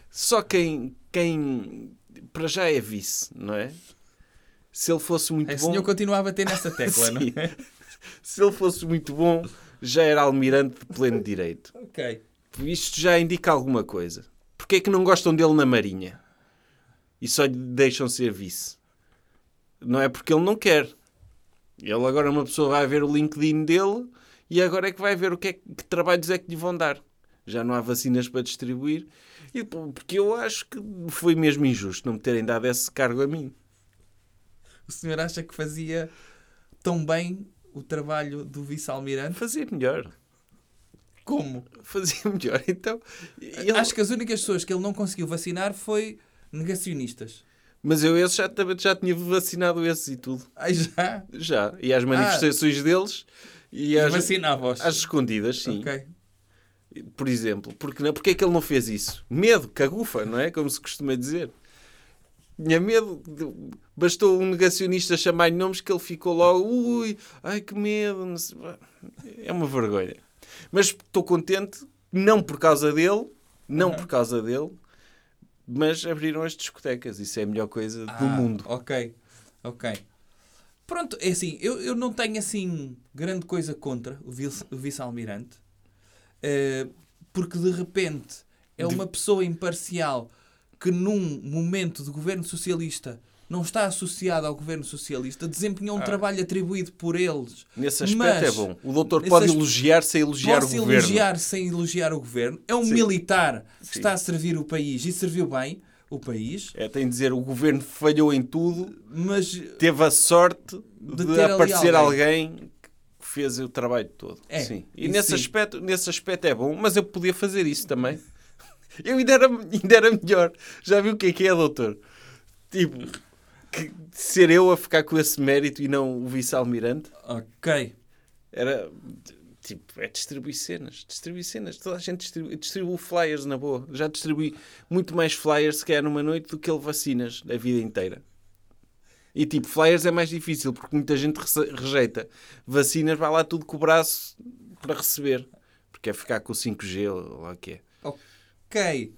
Só quem, quem para já é vice, não é? Se ele fosse muito bom. o senhor continuava a ter nessa tecla, [LAUGHS] não é? Se ele fosse muito bom, já era almirante de pleno direito. Ok. Isto já indica alguma coisa. Porquê é que não gostam dele na Marinha? E só lhe deixam ser vice? Não é porque ele não quer. Ele agora uma pessoa vai ver o LinkedIn dele e agora é que vai ver o que, é, que trabalhos é que lhe vão dar. Já não há vacinas para distribuir. E, porque eu acho que foi mesmo injusto não me terem dado esse cargo a mim. O senhor acha que fazia tão bem o trabalho do vice-almirante? Fazer melhor. Como? Fazia melhor. [LAUGHS] Então, ele- Acho que as únicas pessoas que ele não conseguiu vacinar foi negacionistas. Mas eu esse já, já tinha vacinado esses e tudo. Ai, já? Já. E às manifestações deles e E às, vacinava-os. às escondidas, sim. Ok. Por exemplo. Porque, não- porque é que ele não fez isso? Medo, cagufa, não é? Como se costuma dizer. Tinha medo. de- Bastou um negacionista chamar-lhe nomes que ele ficou logo. Ui, ai que medo. É uma vergonha. Mas estou contente, não por causa dele, não por causa dele, mas abriram as discotecas. Isso é a melhor coisa do Ah, mundo. Ok, ok. Pronto, é assim, eu, eu não tenho assim grande coisa contra o vice-almirante, eh, porque de repente é uma pessoa imparcial que num momento de governo socialista não está associado ao governo socialista, desempenhou um trabalho atribuído por eles. Nesse aspecto Mas, é bom. O doutor pode elogiar sem elogiar o governo. elogiar sem elogiar o governo. É um Sim. militar que Sim. está a servir o país e serviu bem o país, É, tem de dizer, o governo falhou em tudo, mas teve a sorte De de, aparecer alguém. alguém que fez o trabalho todo. É, sim. E isso nesse sim. aspecto, nesse aspecto é bom, mas eu podia fazer isso também. [LAUGHS] Eu ainda era, ainda era melhor. Já viu o que é que é, doutor? Tipo, que- ser eu a ficar com esse mérito e não o vice-almirante ok. era tipo, é distribuir cenas, distribuir cenas. Toda a gente distribui, distribui flyers na boa. Já distribuí muito mais flyers se calhar numa noite do que ele vacinas a vida inteira. E tipo, flyers é mais difícil porque muita gente rejeita. Vacinas vai lá tudo com o braço para receber. Porque é ficar com o 5G ou lá o que é. Ok.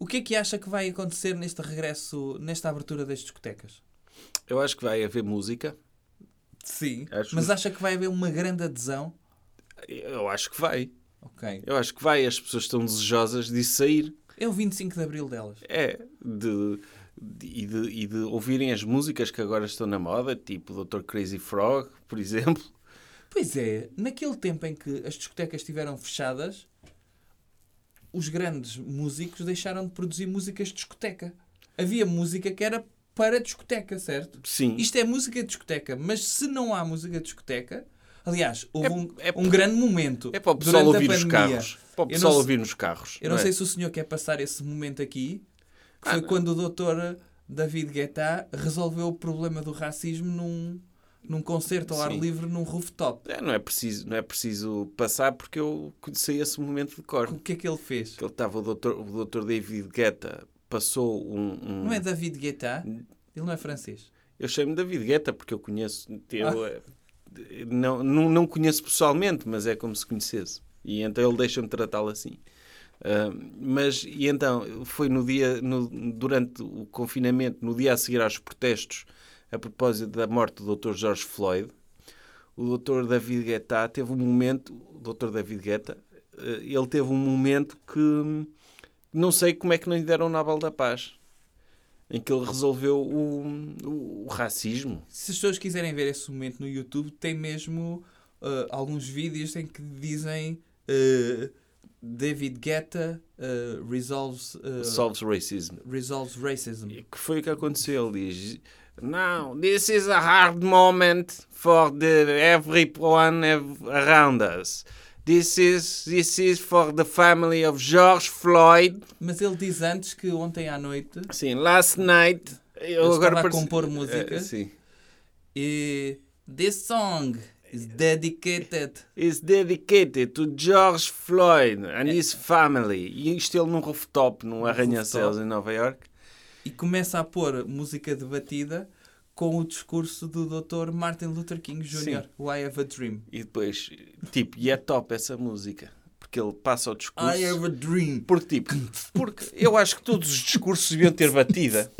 O que é que acha que vai acontecer neste regresso, nesta abertura das discotecas? Eu acho que vai haver música. Sim. Acho- Mas acha que vai haver uma grande adesão? Eu acho que vai. Ok. Eu acho que vai. As pessoas estão desejosas de sair. É o 25 de Abril delas. É, de, de- e, de, e de ouvirem as músicas que agora estão na moda, tipo o Dr. Crazy Frog, por [LAUGHS] exemplo. Pois é, naquele tempo em que as discotecas estiveram fechadas, os grandes músicos deixaram de produzir músicas de discoteca. Havia música que era para discoteca, certo? Sim. Isto é música de discoteca, mas se não há música de discoteca, aliás, houve É- um, é um grande momento É para o pessoal ouvir nos carros. Para o pessoal ouvir nos carros. Eu não é? sei se o senhor quer passar esse momento aqui, que foi Ah, não. quando o doutor David Guetta resolveu o problema do racismo num, num concerto ao ar Sim. livre num rooftop. É, não, é preciso, não é preciso passar porque eu conheci esse momento de cor. O que é que ele fez? Que ele estava, o Dr. o Dr. David Guetta passou um. um- Não é David Guetta? Ele não é francês. Eu chamo-me David Guetta porque eu conheço. Eu, Ah. eh, não, não, não conheço pessoalmente, mas é como se conhecesse. E então ele deixa-me tratá-lo assim. Ah, mas, e então, foi no dia, no- durante o confinamento, no dia a seguir aos protestos, a propósito da morte do Dr. George Floyd, o Dr. David Guetta teve um momento, o Dr. David Guetta, eh, ele teve um momento que não sei como é que não lhe deram o Nobel da Paz. Em que ele resolveu o, o- o racismo. Se as pessoas quiserem ver esse momento no YouTube, tem mesmo uh, alguns vídeos em que dizem uh, David Guetta uh, resolves, uh, Solves racism. resolves racism. Que foi o que aconteceu? Ele diz: Now, this is a hard moment for the everyone ev- around us. This is, this is for the family of George Floyd. Mas ele diz antes que ontem à noite Sim, last night. Eu estava a parece- compor música. sim. e This song is dedicated Is dedicated to George Floyd and his family. E isto ele num rooftop, num arranha-céus em Nova York. E começa a pôr música debatida com o discurso do Dr. Martin Luther King Jr. O I Have a Dream. E depois, tipo, e é top essa música. Porque ele passa o discurso. I have a dream. Porque, tipo, porque eu acho que todos os discursos deviam ter batida.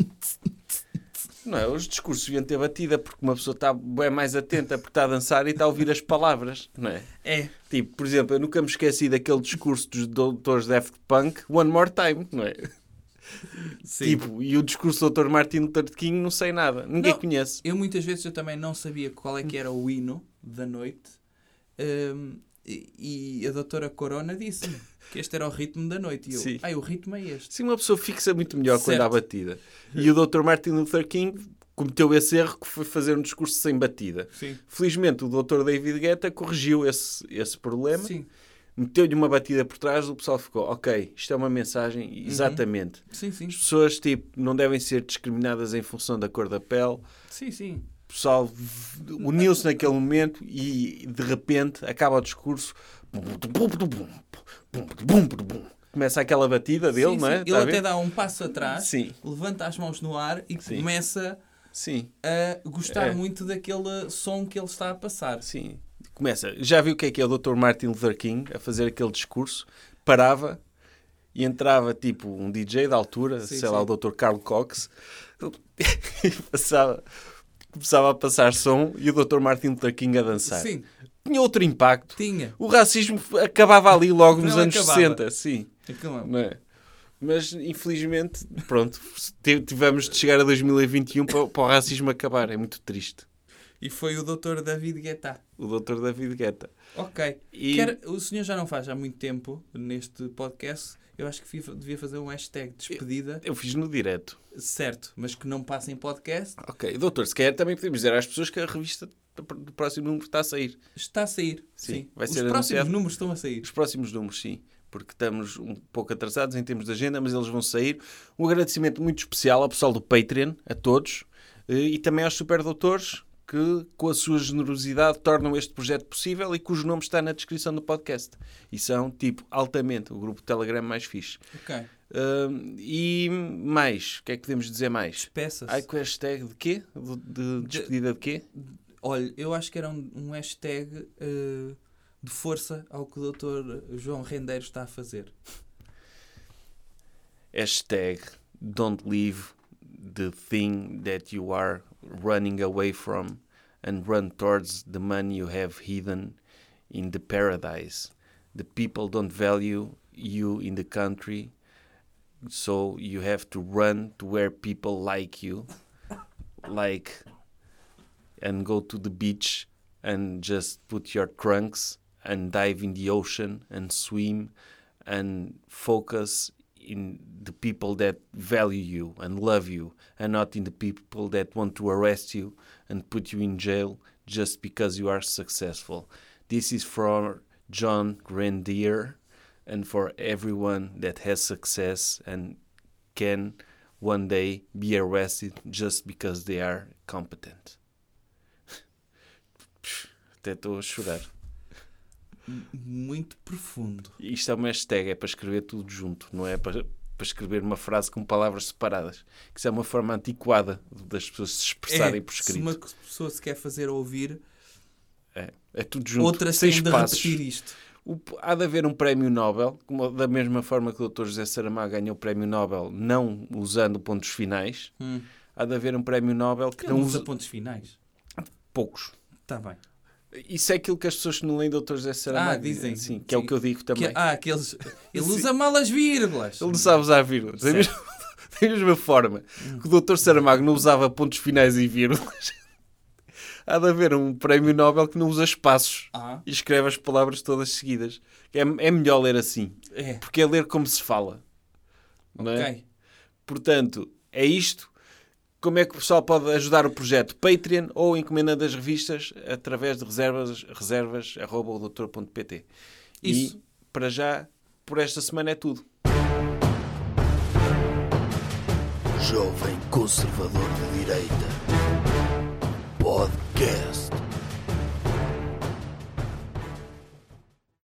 Não é? Os discursos deviam ter batida porque uma pessoa está bem mais atenta porque está a dançar e está a ouvir as palavras, não é? É. Tipo, por exemplo, eu nunca me esqueci daquele discurso dos doutores Daft Punk, One More Time, não é? Sim. Tipo, e o discurso do Dr. Martin Luther King não sei nada, ninguém Não. conhece. Eu muitas vezes eu também não sabia qual é que era o hino da noite. Hum, e, e a doutora Corona disse-me que este era o ritmo da noite. E eu, Sim. o ritmo é este. Sim, uma pessoa fixa muito melhor quando Certo. há batida. E o Dr. Martin Luther King cometeu esse erro que foi fazer um discurso sem batida. Sim. Felizmente o Dr. David Guetta corrigiu esse, esse problema. Sim. Meteu-lhe uma batida por trás, o pessoal ficou, ok, isto é uma mensagem, exatamente. Sim, sim. As pessoas, tipo, não devem ser discriminadas em função da cor da pele. Sim, sim. O pessoal uniu-se naquele momento e, de repente, acaba o discurso. Começa aquela batida dele, Sim, não é? sim. Ele até dá um passo atrás, Sim, levanta as mãos no ar e começa sim, a gostar É. muito daquele som que ele está a passar. sim. Começa. Já viu o que é que é o Dr. Martin Luther King a fazer aquele discurso? Parava e entrava tipo um DJ da altura, Sim, sei lá, sim. o Dr. Carl Cox, [LAUGHS] e passava, começava a passar som e o Dr. Martin Luther King a dançar. Sim, Tinha outro impacto. tinha. O racismo acabava ali logo nos Não anos acabava. 60, sim. Não. Não é? Mas, infelizmente, pronto, ti- tivemos de chegar a 2021 para, para o racismo acabar. É muito triste. E foi o Dr. David Guetta. O Dr. David Guetta. Ok. E- Quer- o senhor já não faz há muito tempo neste podcast. Eu acho que devia fazer um hashtag de despedida, Eu fiz no direto. certo, mas que não passa em podcast. Ok, doutor, se quer também podemos dizer às pessoas que a revista do próximo número está a sair. Está a sair. Sim, Sim. vai Os ser próximos anunciado. números estão a sair. Os próximos números, sim. Porque estamos um pouco atrasados em termos de agenda, mas eles vão sair. Um agradecimento muito especial ao pessoal do Patreon, a todos, eh, e também aos superdoutores que, com a sua generosidade, tornam este projeto possível e cujo nome está na descrição do podcast. E são, tipo, altamente, o grupo Telegram mais fixe. Ok. Hum, e mais, o que é que podemos dizer mais? Despeça-se. Ai, com hashtag de quê? De, de despedida de quê? Olha, eu acho que era um, um hashtag eh, de força ao que o Dr. João Rendeiro está a fazer. Hashtag don't leave the thing that you are running away from and run towards the man you have hidden in the paradise. The people don't value you in the country, so you have to run to where people like you, [LAUGHS] like, and go to the beach and just put your trunks and dive in the ocean and swim and focus in the people that value you and love you and not in the people that want to arrest you and put you in jail just because you are successful. This is for John Grandier and for everyone that has success and can one day be arrested just because they are competent. [LAUGHS] Até estou a chorar. Muito profundo. Isto é uma hashtag, é para escrever tudo junto, não é para, para escrever uma frase com palavras separadas. Que Isso é uma forma antiquada das pessoas se expressarem É, por se escrito. uma pessoa se quer fazer ouvir, É, é tudo junto, outras sem têm de repetir isto. O- há de haver um prémio Nobel, como da mesma forma que o Dr. José Saramago ganhou o prémio Nobel não usando pontos finais, Hum. há de haver um prémio Nobel que Ele não usa usa pontos finais. poucos. Está bem. Isso é aquilo que as pessoas que não leem Dr. José Saramago Ah, dizem. Sim, que é o que eu digo também. Que- ah, aqueles. [LAUGHS] Ele Sim. usa mal as vírgulas. Ele não sabe usar vírgulas. Da mesma, da mesma forma que o Dr. Saramago não usava pontos finais e vírgulas, [LAUGHS] há de haver um prémio Nobel que não usa espaços Ah, e escreve as palavras todas seguidas. É, é melhor ler assim, é. porque é ler como se fala. Não é? Ok. Portanto, é isto. Como é que o pessoal pode ajudar o projeto? Patreon ou encomenda das revistas através de reservas, reservas arroba doutor.pt. Isso. E para já, por esta semana é tudo. Jovem Conservador de Direita. Podcast.